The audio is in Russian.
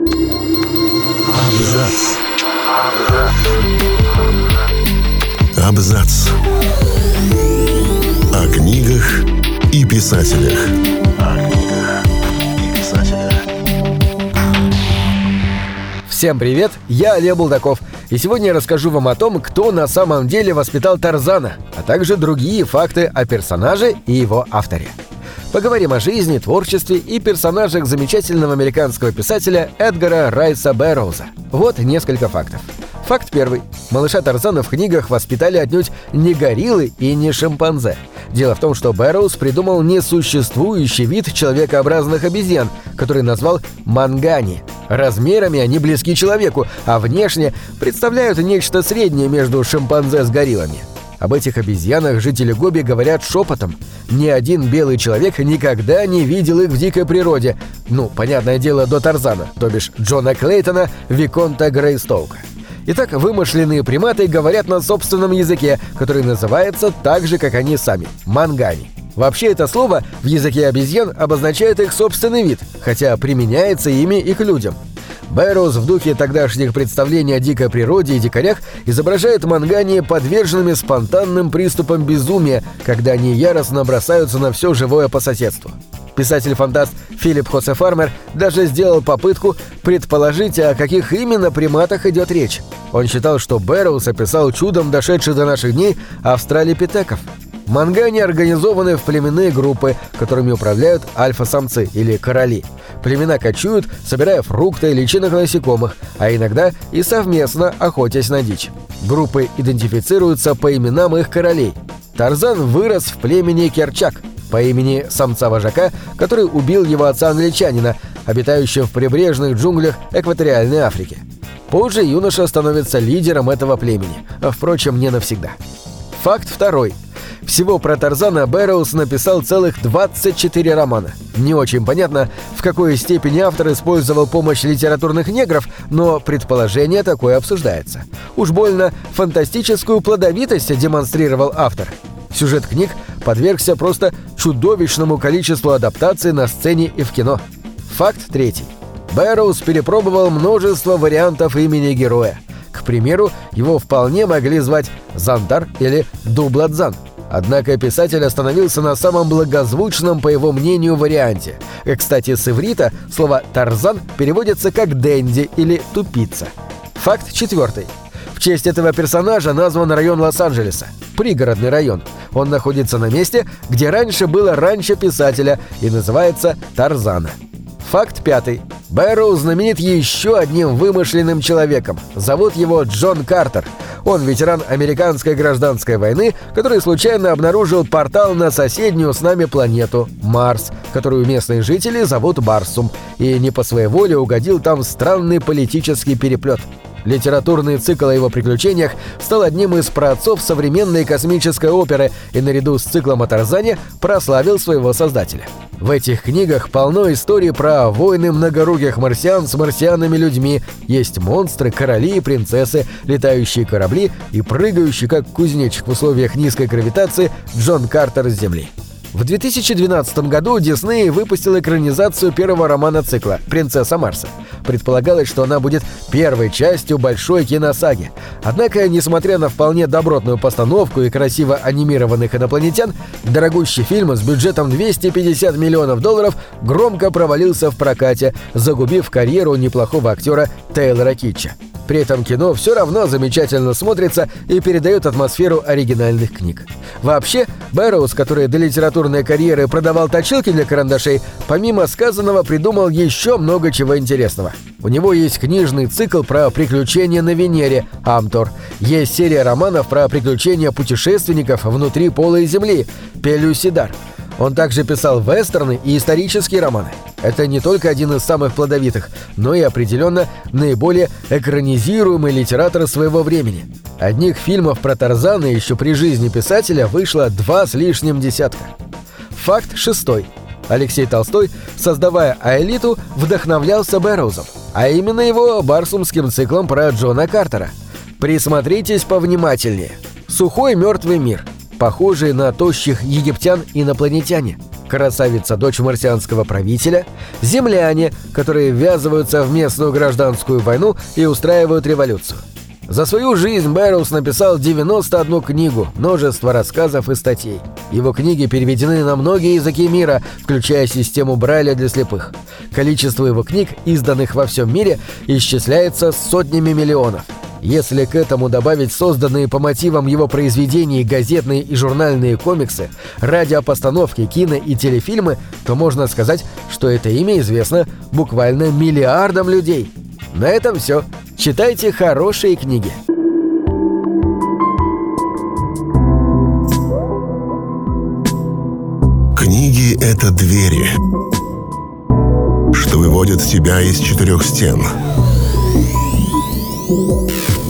Абзац. Абзац. О книгах и писателях. Всем привет, я Олег Булдаков, и сегодня я расскажу вам о том, кто на самом деле воспитал Тарзана, а также другие факты о персонаже и его авторе. Поговорим о жизни, творчестве и персонажах замечательного американского писателя Эдгара Райса Бэрроуза. Вот несколько фактов. Факт первый. Малыша Тарзана в книгах воспитали отнюдь не гориллы и не шимпанзе. Дело в том, что Бэрроуз придумал несуществующий вид человекообразных обезьян, который назвал мангани. Размерами они близки человеку, а внешне представляют нечто среднее между шимпанзе с гориллами. Об этих обезьянах жители Гоби говорят шепотом. Ни один белый человек никогда не видел их в дикой природе. Ну, понятное дело, до Тарзана, то бишь Джона Клейтона, Виконта Грейстоука. Итак, вымышленные приматы говорят на собственном языке, который называется так же, как они сами – мангани. Вообще это слово в языке обезьян обозначает их собственный вид, хотя применяется ими и к людям. Бэрроуз в духе тогдашних представлений о дикой природе и дикарях изображает мангани подверженными спонтанным приступам безумия, когда они яростно бросаются на все живое по соседству. Писатель-фантаст Филипп Хосе Фармер даже сделал попытку предположить, о каких именно приматах идет речь. Он считал, что Бэрроуз описал чудом дошедший до наших дней австралипитеков. Мангани организованы в племенные группы, которыми управляют альфа-самцы или короли. Племена кочуют, собирая фрукты и личинок насекомых, а иногда и совместно охотясь на дичь. Группы идентифицируются по именам их королей. Тарзан вырос в племени Керчак по имени самца-вожака, который убил его отца-англичанина, обитающего в прибрежных джунглях экваториальной Африки. Позже юноша становится лидером этого племени, а, впрочем, не навсегда. Факт второй – всего про Тарзана Бэрроуз написал целых 24 романа. Не очень понятно, в какой степени автор использовал помощь литературных негров, но предположение такое обсуждается. Уж больно фантастическую плодовитость демонстрировал автор. Сюжет книг подвергся просто чудовищному количеству адаптаций на сцене и в кино. Факт третий. Бэрроуз перепробовал множество вариантов имени героя. К примеру, его вполне могли звать Зандар или Дубладзан – Однако писатель остановился на самом благозвучном, по его мнению, варианте. Кстати, с иврита слово «тарзан» переводится как «дэнди» или «тупица». Факт четвертый. В честь этого персонажа назван район Лос-Анджелеса. Пригородный район. Он находится на месте, где раньше было ранчо писателя и называется Тарзана. Факт пятый. Бэрроу знаменит еще одним вымышленным человеком. Зовут его Джон Картер – он ветеран американской гражданской войны, который случайно обнаружил портал на соседнюю с нами планету – Марс, которую местные жители зовут Барсум, и не по своей воле угодил там в странный политический переплет. Литературный цикл о его приключениях стал одним из праотцов современной космической оперы и наряду с циклом о Тарзане прославил своего создателя. В этих книгах полно историй про войны многоруких марсиан с марсианами-людьми, есть монстры, короли и принцессы, летающие корабли и прыгающий, как кузнечик в условиях низкой гравитации, Джон Картер с Земли. В 2012 году Дисней выпустил экранизацию первого романа цикла «Принцесса Марса». Предполагалось, что она будет первой частью большой киносаги. Однако, несмотря на вполне добротную постановку и красиво анимированных инопланетян, дорогущий фильм с бюджетом 250 миллионов долларов громко провалился в прокате, загубив карьеру неплохого актера Тейлора Китча. При этом кино все равно замечательно смотрится и передает атмосферу оригинальных книг. Вообще, Бэрроуз, который до литературной карьеры продавал точилки для карандашей, помимо сказанного придумал еще много чего интересного. У него есть книжный цикл про приключения на Венере «Амтор», есть серия романов про приключения путешественников внутри полой Земли «Пелюсидар», он также писал вестерны и исторические романы. Это не только один из самых плодовитых, но и определенно наиболее экранизируемый литератор своего времени. Одних фильмов про Тарзана еще при жизни писателя вышло два с лишним десятка. Факт шестой. Алексей Толстой, создавая «Аэлиту», вдохновлялся Бэрроузом, а именно его барсумским циклом про Джона Картера. Присмотритесь повнимательнее. «Сухой мертвый мир», похожие на тощих египтян инопланетяне. Красавица дочь марсианского правителя, земляне, которые ввязываются в местную гражданскую войну и устраивают революцию. За свою жизнь Бэрроуз написал 91 книгу, множество рассказов и статей. Его книги переведены на многие языки мира, включая систему Брайля для слепых. Количество его книг, изданных во всем мире, исчисляется сотнями миллионов. Если к этому добавить созданные по мотивам его произведений газетные и журнальные комиксы, радиопостановки, кино и телефильмы, то можно сказать, что это имя известно буквально миллиардам людей. На этом все. Читайте хорошие книги. Книги — это двери, что выводят тебя из четырех стен.